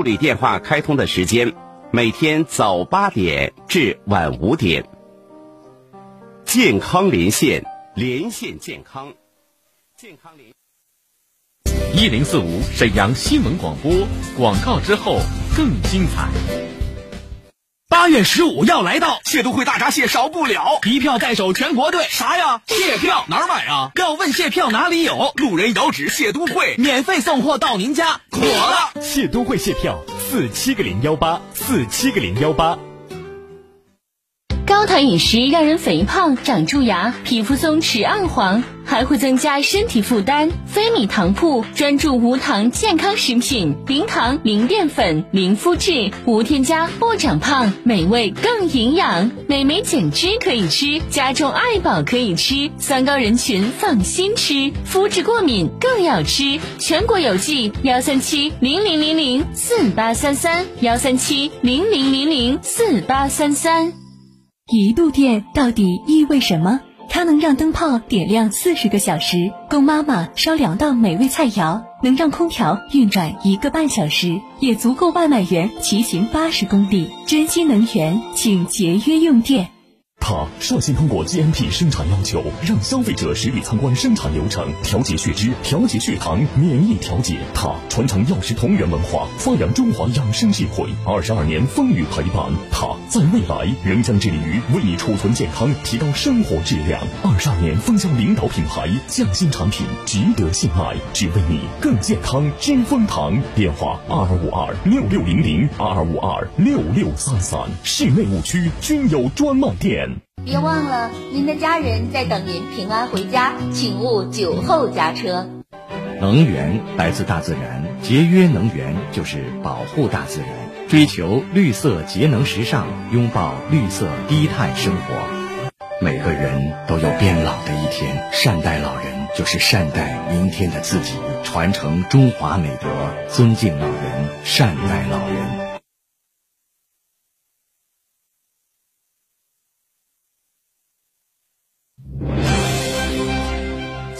助理电话开通的时间，每天早八点至晚五点。健康连线，连线健康，健康连。一零四五沈阳新闻广播广告之后更精彩。八月十五要来到，谢都会大闸蟹少不了，一票在手全国队。啥呀？蟹票哪儿买啊？要问蟹票哪里有？路人遥指谢都会，免费送货到您家。妥了，谢都会蟹票四七个零幺八四七个零幺八。高糖饮食让人肥胖、长蛀牙、皮肤松弛暗黄，还会增加身体负担。非米糖铺专注无糖健康食品，零糖、零淀粉、零麸质，无添加不长胖，美味更营养。美眉减脂可以吃，加重爱宝可以吃，三高人群放心吃，肤质过敏更要吃。全国有寄幺三七零零零零四八三三幺三七零零零零四八三三。一度电到底意味什么？它能让灯泡点亮四十个小时，供妈妈烧两道美味菜肴；能让空调运转一个半小时，也足够外卖员骑行八十公里。珍惜能源，请节约用电。它率先通过 GMP 生产要求，让消费者实地参观生产流程，调节血脂、调节血糖、免疫调节。它传承药食同源文化，发扬中华养生智慧，二十二年风雨陪伴。它在未来仍将致力于为你储存健康，提高生活质量。二十二年分销领导品牌，匠心产品，值得信赖，只为你更健康。金丰堂电话二二五二六六零零二二五二六六三三，市内五区均有专卖店。别忘了，您的家人在等您平安回家，请勿酒后驾车。能源来自大自然，节约能源就是保护大自然，追求绿色节能时尚，拥抱绿色低碳生活。每个人都有变老的一天，善待老人就是善待明天的自己，传承中华美德，尊敬老人，善待老人。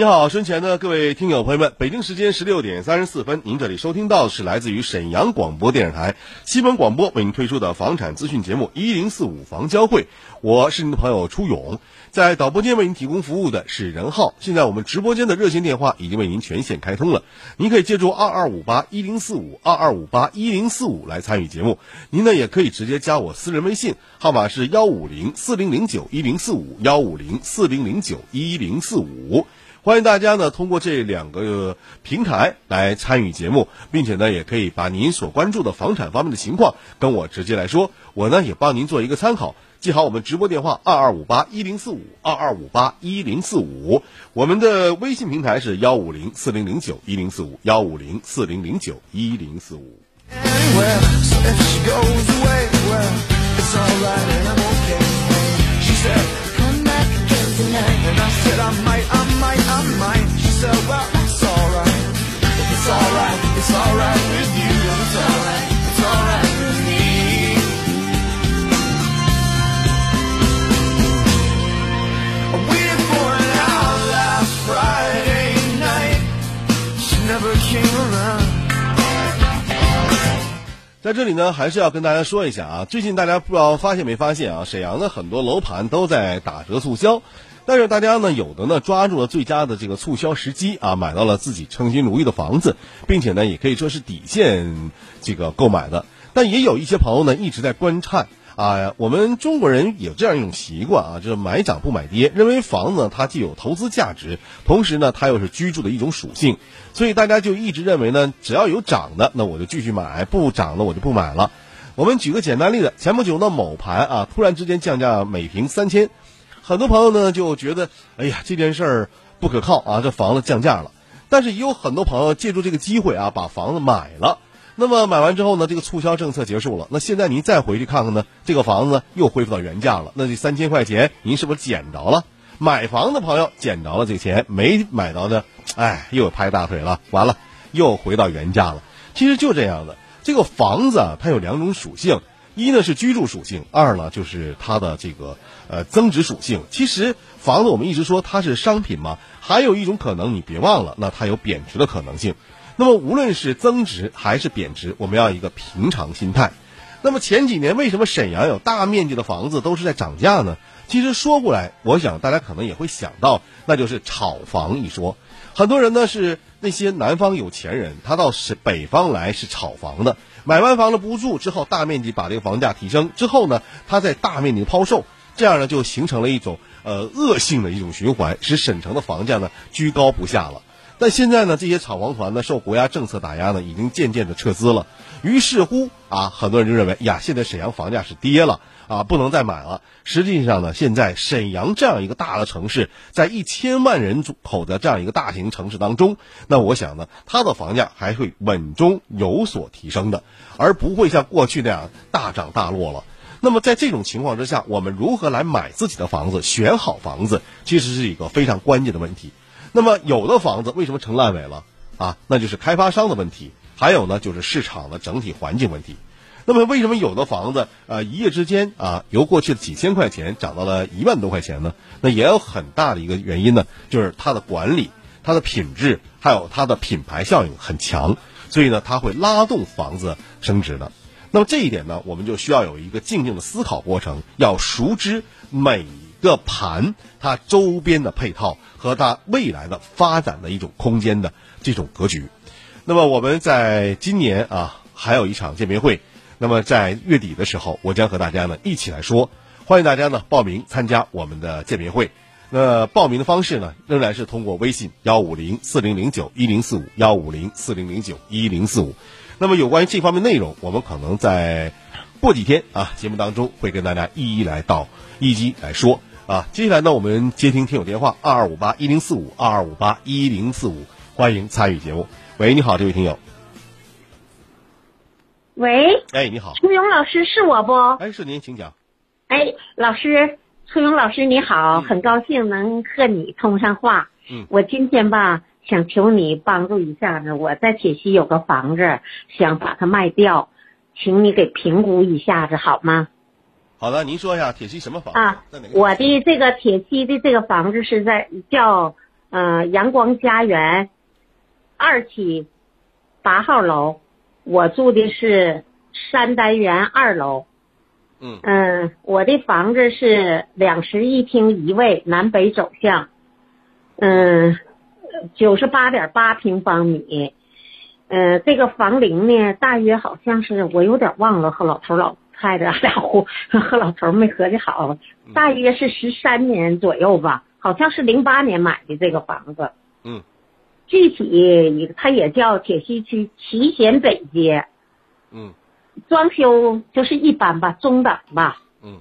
你好，身前的各位听友朋友们，北京时间十六点三十四分，您这里收听到的是来自于沈阳广播电视台新闻广播为您推出的房产资讯节目一零四五房交会，我是您的朋友初勇，在导播间为您提供服务的是任浩。现在我们直播间的热线电话已经为您全线开通了，您可以借助二二五八一零四五二二五八一零四五来参与节目，您呢也可以直接加我私人微信，号码是幺五零四零零九一零四五幺五零四零零九一零四五。欢迎大家呢通过这两个平台来参与节目，并且呢也可以把您所关注的房产方面的情况跟我直接来说，我呢也帮您做一个参考。记好我们直播电话二二五八一零四五二二五八一零四五，我们的微信平台是幺五零四零零九一零四五幺五零四零零九一零四五。And I said I might, I might, I might She said, well, that's alright It's alright, it's alright with you It's alright, it's alright with me We went out last Friday night She never came around 在这里呢，还是要跟大家说一下啊，最近大家不知道发现没发现啊，沈阳的很多楼盘都在打折促销。但是大家呢，有的呢抓住了最佳的这个促销时机啊，买到了自己称心如意的房子，并且呢，也可以说是底线这个购买的。但也有一些朋友呢一直在观看啊，我们中国人有这样一种习惯啊，就是买涨不买跌，认为房子它既有投资价值，同时呢它又是居住的一种属性，所以大家就一直认为呢，只要有涨的，那我就继续买；不涨的我就不买了。我们举个简单例子，前不久呢某盘啊突然之间降价每平三千。很多朋友呢就觉得，哎呀，这件事儿不可靠啊，这房子降价了。但是也有很多朋友借助这个机会啊，把房子买了。那么买完之后呢，这个促销政策结束了，那现在您再回去看看呢，这个房子又恢复到原价了。那这三千块钱您是不是捡着了？买房的朋友捡着了这钱，没买着的，哎，又拍大腿了，完了，又回到原价了。其实就这样的，这个房子啊，它有两种属性。一呢是居住属性，二呢就是它的这个呃增值属性。其实房子我们一直说它是商品嘛，还有一种可能你别忘了，那它有贬值的可能性。那么无论是增值还是贬值，我们要一个平常心态。那么前几年为什么沈阳有大面积的房子都是在涨价呢？其实说过来，我想大家可能也会想到，那就是炒房一说。很多人呢是那些南方有钱人，他到是北方来是炒房的。买完房子不住之后，大面积把这个房价提升之后呢，它再大面积抛售，这样呢就形成了一种呃恶性的一种循环，使沈城的房价呢居高不下了。但现在呢，这些炒房团呢受国家政策打压呢，已经渐渐的撤资了。于是乎啊，很多人就认为呀，现在沈阳房价是跌了啊，不能再买了。实际上呢，现在沈阳这样一个大的城市，在一千万人口的这样一个大型城市当中，那我想呢，它的房价还会稳中有所提升的，而不会像过去那样大涨大落了。那么在这种情况之下，我们如何来买自己的房子，选好房子，其实是一个非常关键的问题。那么有的房子为什么成烂尾了啊？那就是开发商的问题，还有呢就是市场的整体环境问题。那么为什么有的房子啊一夜之间啊由过去的几千块钱涨到了一万多块钱呢？那也有很大的一个原因呢，就是它的管理、它的品质还有它的品牌效应很强，所以呢它会拉动房子升值的。那么这一点呢，我们就需要有一个静静的思考过程，要熟知每个盘它周边的配套。和它未来的发展的一种空间的这种格局，那么我们在今年啊还有一场见面会，那么在月底的时候，我将和大家呢一起来说，欢迎大家呢报名参加我们的见面会。那报名的方式呢仍然是通过微信幺五零四零零九一零四五幺五零四零零九一零四五。那么有关于这方面内容，我们可能在过几天啊节目当中会跟大家一一来到一一来说。啊，接下来呢，我们接听听友电话二二五八一零四五二二五八一零四五，欢迎参与节目。喂，你好，这位听友。喂。哎，你好。初勇老师是我不？哎，是您，请讲。哎，老师，初勇老师你好，很高兴能和你通上话。嗯。我今天吧，想求你帮助一下子，我在铁西有个房子，想把它卖掉，请你给评估一下子好吗？好的，您说一下铁西什么房啊？我的这个铁西的这个房子是在叫呃，阳光家园二期八号楼，我住的是三单元二楼。嗯嗯，我的房子是两室一厅一卫，南北走向。嗯，九十八点八平方米。嗯，这个房龄呢，大约好像是我有点忘了，和老头老太太俩户和老头没合计好，大约是十三年左右吧，好像是零八年买的这个房子。嗯，具体它也叫铁西区齐贤北街。嗯，装修就是一般吧，中等吧。嗯，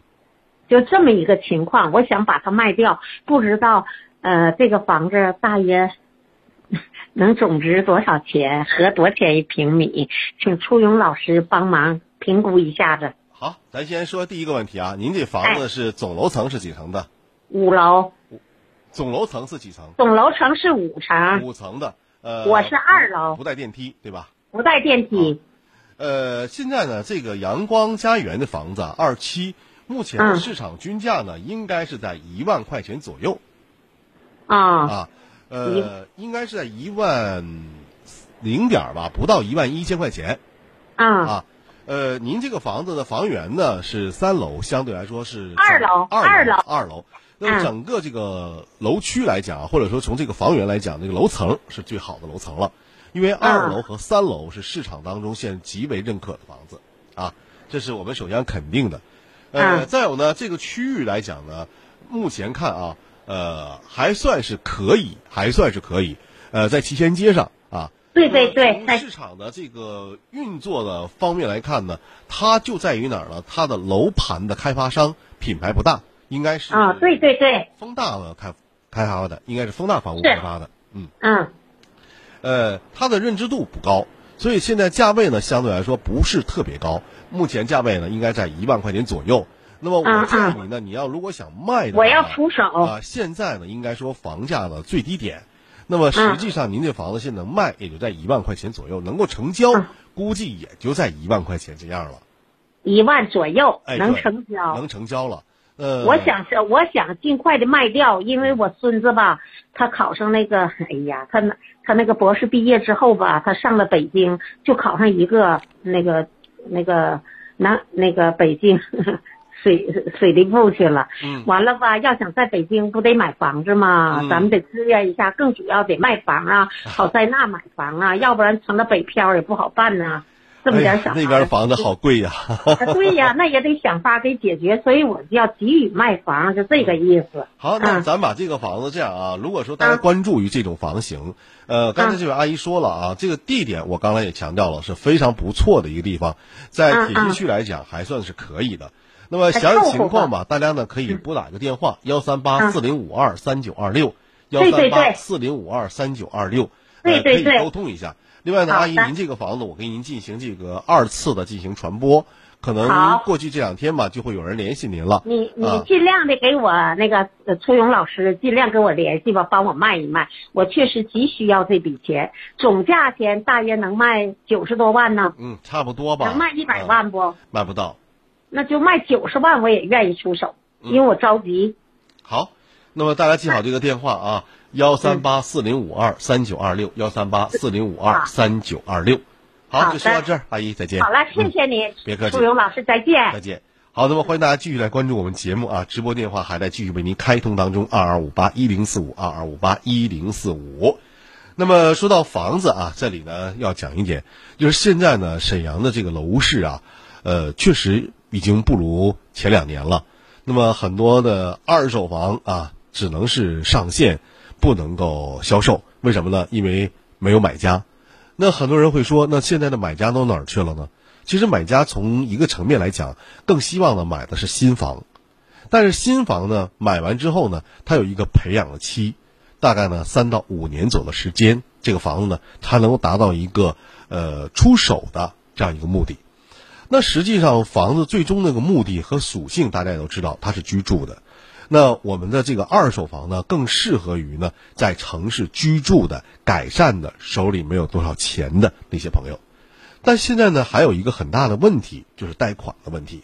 就这么一个情况，我想把它卖掉，不知道呃这个房子大约 能总值多少钱合多少钱一平米，请初勇老师帮忙评估一下子。好，咱先说第一个问题啊，您这房子是总楼层是几层的？五楼。总楼层是几层？总楼层是五层。五层的，呃，我是二楼，不带电梯，对吧？不带电梯。呃，现在呢，这个阳光家园的房子啊，二期，目前的市场均价呢，应该是在一万块钱左右。啊啊，呃，应该是在一万零点吧，不到一万一千块钱。啊啊，呃，您这个房子的房源呢是三楼，相对来说是二楼，二楼，二楼。那么整个这个楼区来讲，或者说从这个房源来讲，这个楼层是最好的楼层了。因为二楼和三楼是市场当中现在极为认可的房子，啊，这是我们首先肯定的。呃，再有呢，这个区域来讲呢，目前看啊，呃，还算是可以，还算是可以。呃，在齐贤街上啊，对对对，从市场的这个运作的方面来看呢，它就在于哪儿呢？它的楼盘的开发商品牌不大，应该是啊，对对对，丰大的开开发的，应该是丰大房屋开发的，嗯嗯。呃，它的认知度不高，所以现在价位呢相对来说不是特别高。目前价位呢应该在一万块钱左右。那么我建议你呢，你要如果想卖的话，我要出手啊。现在呢应该说房价的最低点，那么实际上您这房子现在卖也就在一万块钱左右，能够成交估计也就在一万块钱这样了。一万左右哎，能成交，能成交了。呃，我想是我想尽快的卖掉，因为我孙子吧，他考上那个，哎呀，他那他那个博士毕业之后吧，他上了北京，就考上一个那个那个南那个北京水水利部去了。嗯。完了吧，要想在北京不得买房子吗？咱们得支援一下，更主要得卖房啊，好在那买房啊，要不然成了北漂也不好办呢。这么点小、哎、那边房子好贵呀、啊！对呀，那也得想法给解决，所以我就要急于卖房，就这个意思。好，那咱把这个房子这样啊，如果说大家关注于这种房型，呃，刚才这位阿姨说了啊，这个地点我刚才也强调了，是非常不错的一个地方，在铁西区来讲还算是可以的。那么详细情况吧，大家呢可以拨打一个电话幺三八四零五二三九二六幺三八四零五二三九二六，对对对，可以沟通一下。另外呢，阿姨，您这个房子我给您进行这个二次的进行传播，可能过去这两天吧，就会有人联系您了。你你尽量的给我那个崔勇老师尽量跟我联系吧，帮我卖一卖，我确实急需要这笔钱，总价钱大约能卖九十多万呢。嗯，差不多吧。能卖一百万不？卖不到。那就卖九十万，我也愿意出手，因为我着急。好，那么大家记好这个电话啊。幺三八四零五二三九二六，幺三八四零五二三九二六。好，就说到这儿，阿姨再见。好了，谢谢你，别客气。祝勇老师再见。再见。好，那么欢迎大家继续来关注我们节目啊，直播电话还在继续为您开通当中，二二五八一零四五，二二五八一零四五。那么说到房子啊，这里呢要讲一点，就是现在呢沈阳的这个楼市啊，呃，确实已经不如前两年了。那么很多的二手房啊，只能是上线。不能够销售，为什么呢？因为没有买家。那很多人会说，那现在的买家都哪儿去了呢？其实买家从一个层面来讲，更希望呢买的是新房，但是新房呢买完之后呢，它有一个培养的期，大概呢三到五年左右的时间，这个房子呢它能够达到一个呃出手的这样一个目的。那实际上房子最终那个目的和属性，大家也都知道，它是居住的。那我们的这个二手房呢，更适合于呢在城市居住的、改善的、手里没有多少钱的那些朋友。但现在呢，还有一个很大的问题，就是贷款的问题。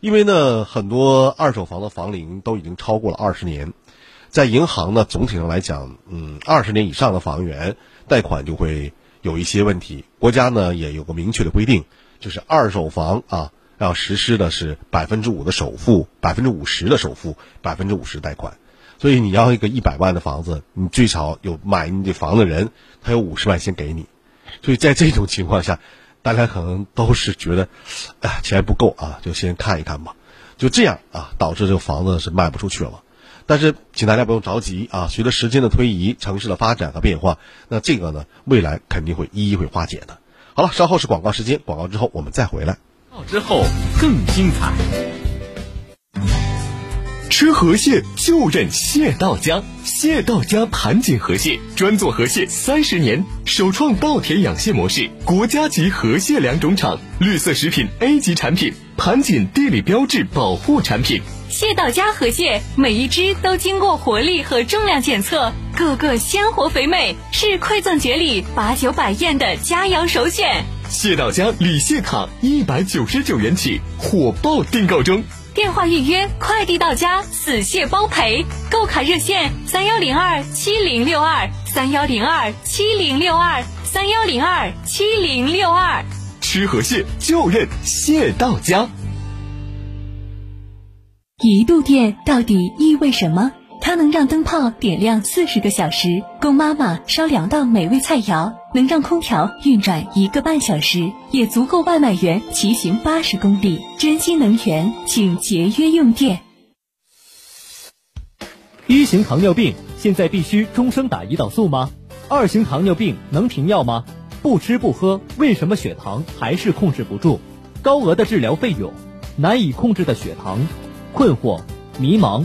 因为呢，很多二手房的房龄都已经超过了二十年，在银行呢，总体上来讲，嗯，二十年以上的房源贷款就会有一些问题。国家呢也有个明确的规定，就是二手房啊要实施的是百分之五的首付，百分之五十的首付，百分之五十贷款。所以你要一个一百万的房子，你最少有买你这房的人，他有五十万先给你。所以在这种情况下，大家可能都是觉得，哎，钱不够啊，就先看一看吧。就这样啊，导致这个房子是卖不出去了。但是，请大家不用着急啊！随着时间的推移，城市的发展和变化，那这个呢，未来肯定会一一会化解的。好了，稍后是广告时间，广告之后我们再回来。之后更精彩。吃河蟹就认蟹道家，蟹道家盘锦河蟹，专做河蟹三十年，首创稻田养蟹模式，国家级河蟹两种厂，绿色食品 A 级产品，盘锦地理标志保护产品。蟹道家河蟹每一只都经过活力和重量检测，个个鲜活肥美，是馈赠节礼、把酒摆宴的佳肴首选。蟹到家礼蟹卡一百九十九元起，火爆订购中。电话预约，快递到家，死蟹包赔。购卡热线：三幺零二七零六二三幺零二七零六二三幺零二七零六二。吃河蟹就认蟹到家。一度电到底意味什么？它能让灯泡点亮四十个小时，供妈妈烧两道美味菜肴；能让空调运转一个半小时，也足够外卖员骑行八十公里。珍惜能源，请节约用电。一型糖尿病现在必须终生打胰岛素吗？二型糖尿病能停药吗？不吃不喝，为什么血糖还是控制不住？高额的治疗费用，难以控制的血糖。困惑、迷茫，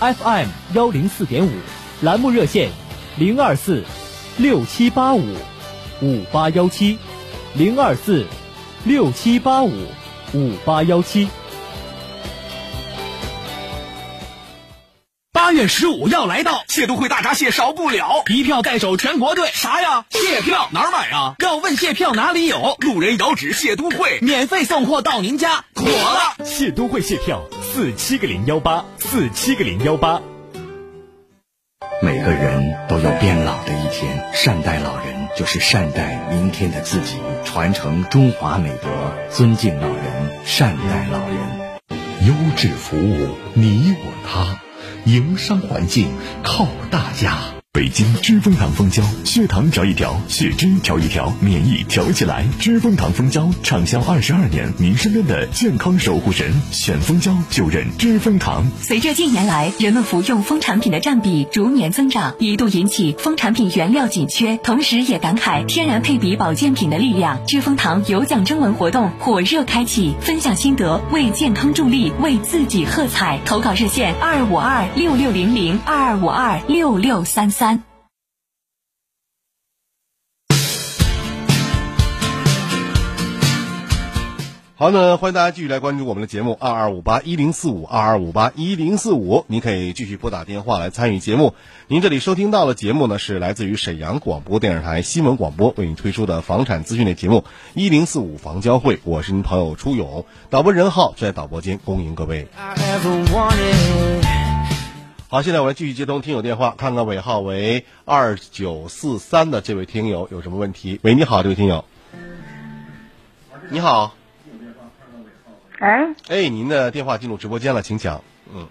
FM 幺零四点五，栏目热线零二四六七八五五八幺七零二四六七八五五八幺七。月十五要来到，蟹都会大闸蟹少不了，一票在手全国队。啥呀？蟹票哪儿买啊？要问蟹票哪里有？路人遥指蟹都会，免费送货到您家，妥了。蟹都会蟹票四七个零幺八四七个零幺八。每个人都有变老的一天，善待老人就是善待明天的自己，传承中华美德，尊敬老人，善待老人，优质服务，你我他。营商环境靠大家。北京知蜂堂蜂胶，血糖调一调，血脂调一调，免疫调起来。知蜂堂蜂胶畅销二十二年，您身边的健康守护神，选蜂胶就认知蜂堂。随着近年来人们服用蜂产品的占比逐年增长，一度引起蜂产品原料紧缺，同时也感慨天然配比保健品的力量。知蜂堂有奖征文活动火热开启，分享心得，为健康助力，为自己喝彩。投稿热线：二五二六六零零二二五二六六三三。好那，欢迎大家继续来关注我们的节目二二五八一零四五二二五八一零四五，您可以继续拨打电话来参与节目。您这里收听到的节目呢，是来自于沈阳广播电视台新闻广播为您推出的房产资讯类节目一零四五房交会，我是您朋友初勇，导播任浩在导播间恭迎各位。好，现在我来继续接通听友电话，看看尾号为二九四三的这位听友有什么问题。喂，你好，这位听友。你好。哎，哎，您的电话进入直播间了，请讲。嗯，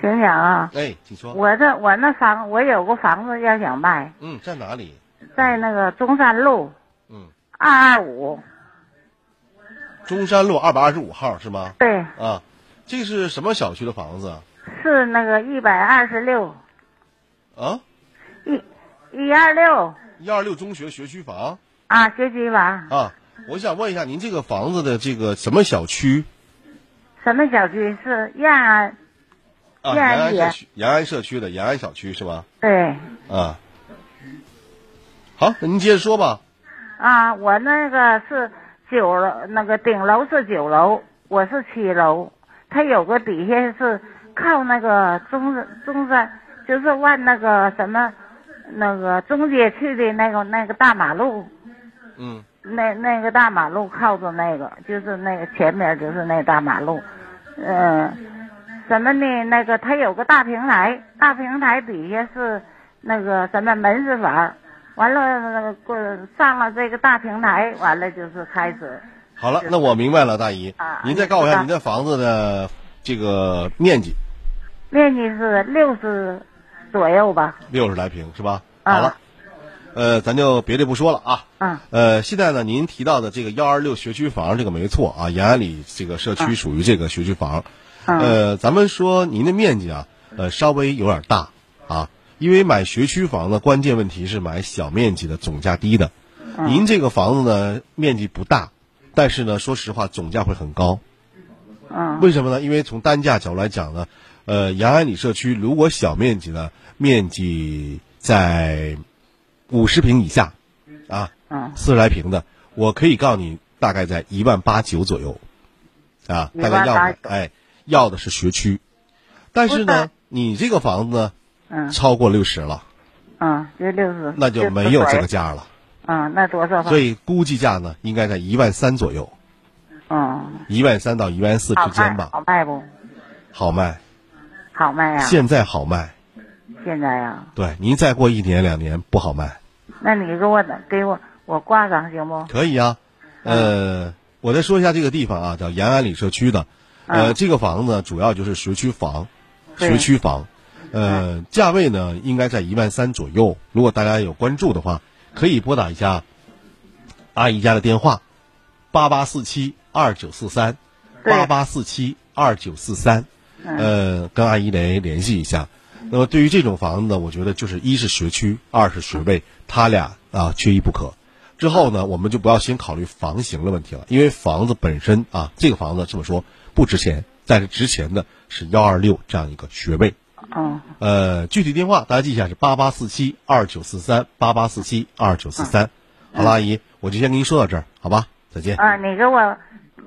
请讲啊。哎，请说。我这我那房，我有个房子要想卖。嗯，在哪里？在那个中山路。嗯。二二五。中山路二百二十五号是吗？对。啊，这是什么小区的房子？是那个一百二十六。啊。一，一二六。一二六中学学区房。啊，学区房。啊。我想问一下，您这个房子的这个什么小区？什么小区是延安？啊，延安社区，延安社区的延安小区是吧？对。啊。好，那您接着说吧。啊，我那个是九楼，那个顶楼是九楼，我是七楼。它有个底下是靠那个中中山，就是往那个什么那个中街去的那个那个大马路。嗯。那那个大马路靠着那个，就是那个前面就是那大马路，嗯，什么呢？那个它有个大平台，大平台底下是那个什么门市房，完了过上了这个大平台，完了就是开始。好了，那我明白了，大姨，啊、您再告诉我一下您的房子的这个面积。面积是六十左右吧。六十来平是吧？啊、好了。呃，咱就别的不说了啊。嗯。呃，现在呢，您提到的这个幺二六学区房，这个没错啊，延安里这个社区属于这个学区房。嗯。呃，咱们说您的面积啊，呃，稍微有点大啊，因为买学区房的关键问题是买小面积的，总价低的。嗯。您这个房子呢，面积不大，但是呢，说实话，总价会很高。嗯。为什么呢？因为从单价角度来讲呢，呃，延安里社区如果小面积呢面积在。五十平以下，啊，嗯，四十来平的，我可以告诉你，大概在一万八九左右，啊，大概要的，哎，要的是学区，但是呢，你这个房子呢，嗯，超过六十了，嗯，就六十，那就没有这个价了，嗯，那多少？所以估计价呢，应该在一万三左右，嗯，一万三到一万四之间吧，好卖不？好卖，好卖呀，现在好卖，现在呀，对，您再过一年两年不好卖。那你给我给我我挂上行不？可以啊，呃，我再说一下这个地方啊，叫延安里社区的，呃，这个房子主要就是学区房，学区房，呃，价位呢应该在一万三左右。如果大家有关注的话，可以拨打一下阿姨家的电话，八八四七二九四三，八八四七二九四三，呃，跟阿姨来联系一下。那么对于这种房子呢，我觉得就是一是学区，二是学位，它俩啊缺一不可。之后呢，我们就不要先考虑房型的问题了，因为房子本身啊，这个房子这么说不值钱，但是值钱的是幺二六这样一个学位。嗯。呃，具体电话大家记一下是八八四七二九四三，八八四七二九四三。好了，阿姨，我就先跟您说到这儿，好吧？再见。啊，你给我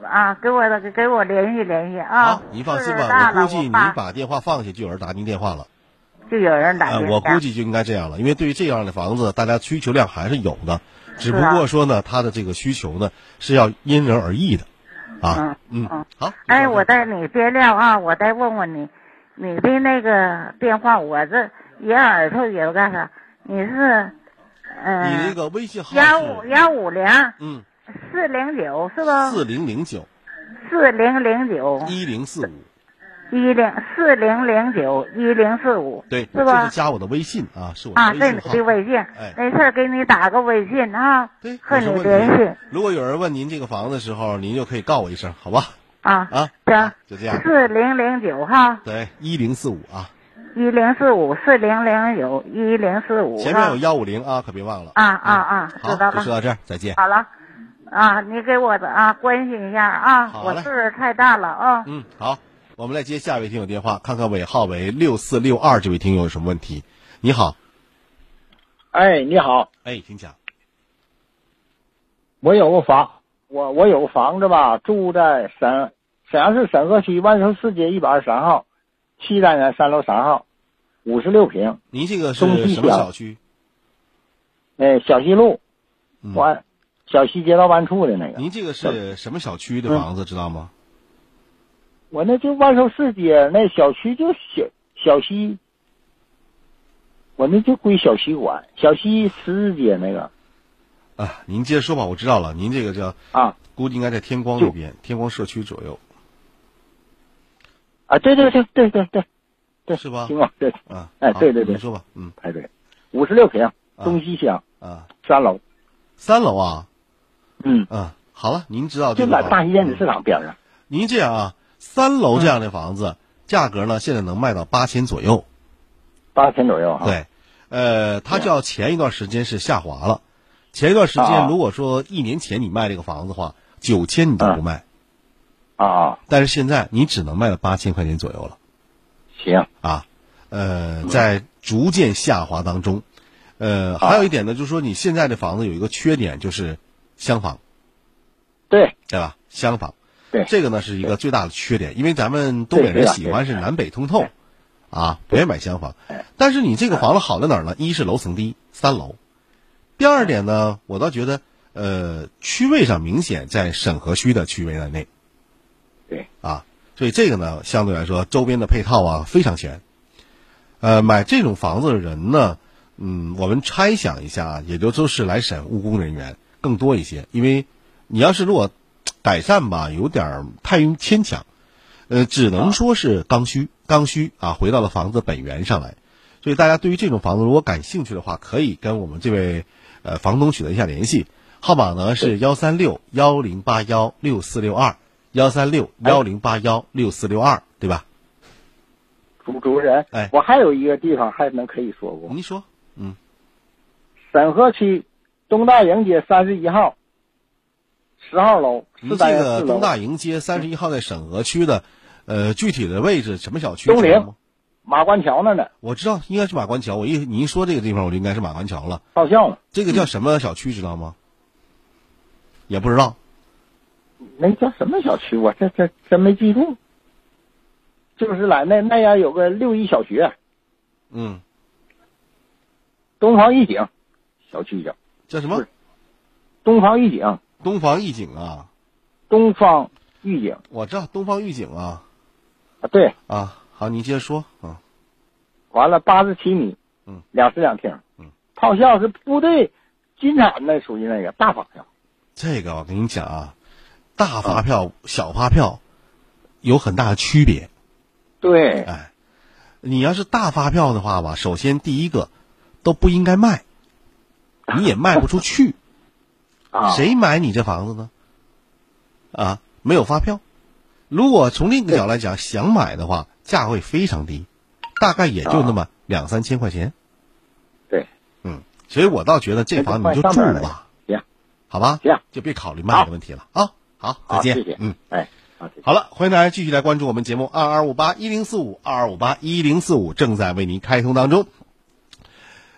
啊，给我给我联系联系啊。好，您放心吧，我估计您把电话放下，就有人打您电话了。就有人打、呃、我估计就应该这样了，因为对于这样的房子，大家需求量还是有的，只不过说呢，它的这个需求呢是要因人而异的，啊，嗯嗯，好。哎，我在你边料啊，我再问问你，你的那个电话，我这也耳朵也干啥？你是，你那个微信号幺五幺五零，嗯，四零九是吧？四零零九，四零零九，一零四五。一零四零零九一零四五，对，是吧？这是加我的微信啊，是我的啊，微信这你的微信，哎，没事给你打个微信啊，对，和你联系。如果有人问您这个房子的时候，您就可以告我一声，好吧？啊啊，行，就这样。四零零九哈，对，一零四五啊，一零四五四零零九一零四五，前面有幺五零啊，可别忘了。啊啊啊，知道好，了。就说到这儿，再见。好了，啊，你给我的啊关心一下啊，我岁数太大了啊。嗯，好。我们来接下一位听友电话，看看尾号为六四六二这位听友有什么问题？你好，哎，你好，哎，请讲。我有个房，我我有个房子吧，住在沈沈阳市沈河区万寿四街一百二十三号，七单元三楼三号，五十六平。您这个是什么小区？哎，小西路，嗯湾小西街道办处的那个。您这个是什么小区的房子？知道吗？我那就万寿寺街那小区就小小西，我那就归小西管，小西十字街那个。啊，您接着说吧，我知道了。您这个叫啊，估计应该在天光那边，天光社区左右。啊，对对对对对对，对是吧？天光对啊，哎，对对对，你说吧，嗯，排队，五十六平，东西厢啊，三楼，三楼啊，嗯。嗯，好了，您知道就在大西电子市场边上。您这样啊，三楼这样的房子，价格呢现在能卖到八千左右，八千左右哈。对，呃，它叫前一段时间是下滑了，前一段时间如果说一年前你卖这个房子的话，九千你都不卖，啊啊，但是现在你只能卖到八千块钱左右了。行啊，呃，在逐渐下滑当中。呃，还有一点呢，就是说你现在的房子有一个缺点，就是厢房。对，对吧？厢房。对，这个呢是一个最大的缺点，因为咱们东北人喜欢是南北通透，啊，不愿意买厢房。但是你这个房子好在哪儿呢？一是楼层低，三楼。第二点呢，我倒觉得，呃，区位上明显在沈河区的区位在内。对。啊，所以这个呢，相对来说周边的配套啊非常全。呃，买这种房子的人呢，嗯，我们猜想一下，也就都是来审务工人员更多一些，因为你要是如果。改善吧，有点太牵强，呃，只能说是刚需，刚需啊，回到了房子本源上来。所以大家对于这种房子如果感兴趣的话，可以跟我们这位呃房东取得一下联系，号码呢是幺三六幺零八幺六四六二，幺三六幺零八幺六四六二，对吧？主主持人，哎，我还有一个地方还能可以说过。您说，嗯，沈河区东大营街三十一号。十号楼，您这个东大营街三十一号在沈河区的，呃，具体的位置什么小区？东陵，马关桥那呢？我知道，应该是马关桥。我一你一说这个地方，我就应该是马关桥了。到校了。这个叫什么小区？知道吗？也不知道。那叫什么小区？我这这真没记住。就是来那那样有个六一小学。嗯。东方一景，小区叫叫什么？东方一景。东方御景啊，东方御景，我知道东方御景啊，啊对。啊，好，你接着说。啊。完了，八十七米，嗯，两室两厅，嗯，套校是部队军产的，属于那个大发票。这个我跟你讲啊，大发票、小发票有很大的区别。对，哎，你要是大发票的话吧，首先第一个都不应该卖，你也卖不出去。谁买你这房子呢？啊，没有发票。如果从另一个角度来讲，想买的话，价位非常低，大概也就那么两三千块钱。对，嗯，所以我倒觉得这房你就住吧，行，好吧，行，就别考虑卖的问题了。啊。好，再见，谢谢，嗯，哎，好了，欢迎大家继续来关注我们节目二二五八一零四五二二五八一零四五正在为您开通当中。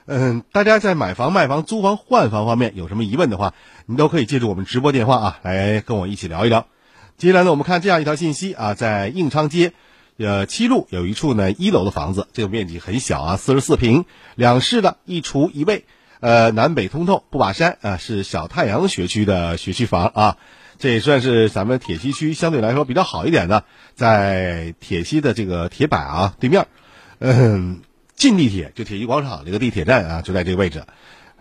嗯，大家在买房、卖房、租房、换房方面有什么疑问的话，你都可以借助我们直播电话啊，来跟我一起聊一聊。接下来呢，我们看这样一条信息啊，在应昌街，呃七路有一处呢一楼的房子，这个面积很小啊，四十四平，两室的一厨一卫，呃南北通透，不把山啊，是小太阳学区的学区房啊，这也算是咱们铁西区相对来说比较好一点的，在铁西的这个铁板啊对面，嗯。近地铁就铁西广场这个地铁站啊，就在这个位置。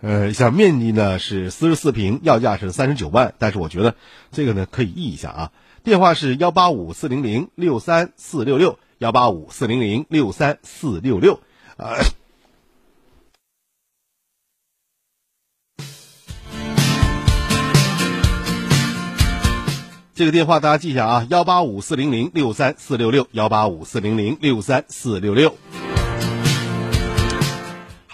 呃，像面积呢是四十四平，要价是三十九万，但是我觉得这个呢可以议一下啊。电话是幺八五四零零六三四六六幺八五四零零六三四六六啊。这个电话大家记一下啊，幺八五四零零六三四六六幺八五四零零六三四六六。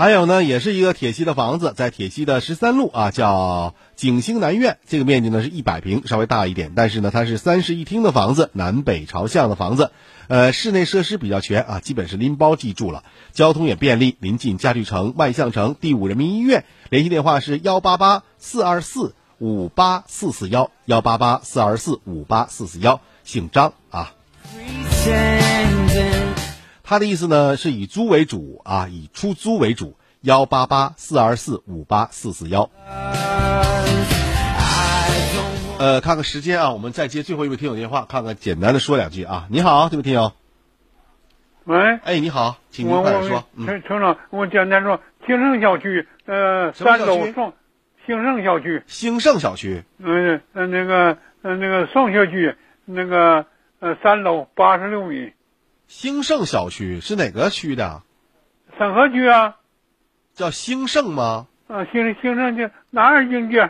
还有呢，也是一个铁西的房子，在铁西的十三路啊，叫景星南苑。这个面积呢是一百平，稍微大一点，但是呢它是三室一厅的房子，南北朝向的房子。呃，室内设施比较全啊，基本是拎包即住了，交通也便利，临近家具城、万象城、第五人民医院。联系电话是幺八八四二四五八四四幺幺八八四二四五八四四幺，姓张啊。他的意思呢，是以租为主啊，以出租为主。幺八八四二四五八四四幺。呃，看看时间啊，我们再接最后一位听友电话，看看简单的说两句啊。你好，这位听友。喂。哎，你好，请您快点说。陈陈长，我简单说，兴盛小区，呃，三楼双兴盛小区。兴盛小区。嗯嗯，那个呃那个双学区，那个呃三楼八十六米。兴盛小区是哪个区的？沈河区啊，叫兴盛吗？啊，兴兴盛区南二经街。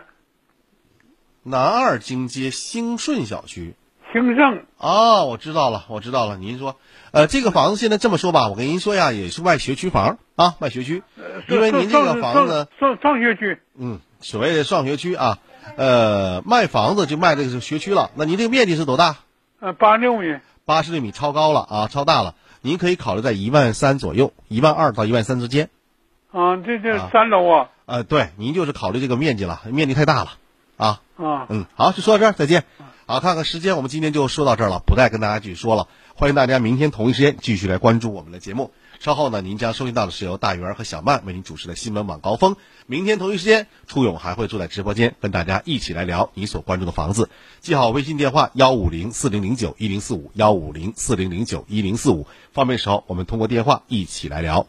南二经街兴顺小区。兴盛啊，我知道了，我知道了。您说，呃，这个房子现在这么说吧，我跟您说呀，也是卖学区房啊，卖学区。因为您这个房子上上学区。嗯，所谓的上学区啊，呃，卖房子就卖这个学区了。那您这个面积是多大？呃，八六米。八十厘米超高了啊，超大了。您可以考虑在一万三左右，一万二到一万三之间。啊，这这三楼啊。呃，对，您就是考虑这个面积了，面积太大了，啊。啊。嗯，好，就说到这儿，再见。好，看看时间，我们今天就说到这儿了，不再跟大家继续说了。欢迎大家明天同一时间继续来关注我们的节目。稍后呢，您将收听到的是由大圆和小曼为您主持的新闻晚高峰。明天同一时间，初勇还会坐在直播间跟大家一起来聊你所关注的房子。记好微信电话：幺五零四零零九一零四五，幺五零四零零九一零四五。方便时候，我们通过电话一起来聊。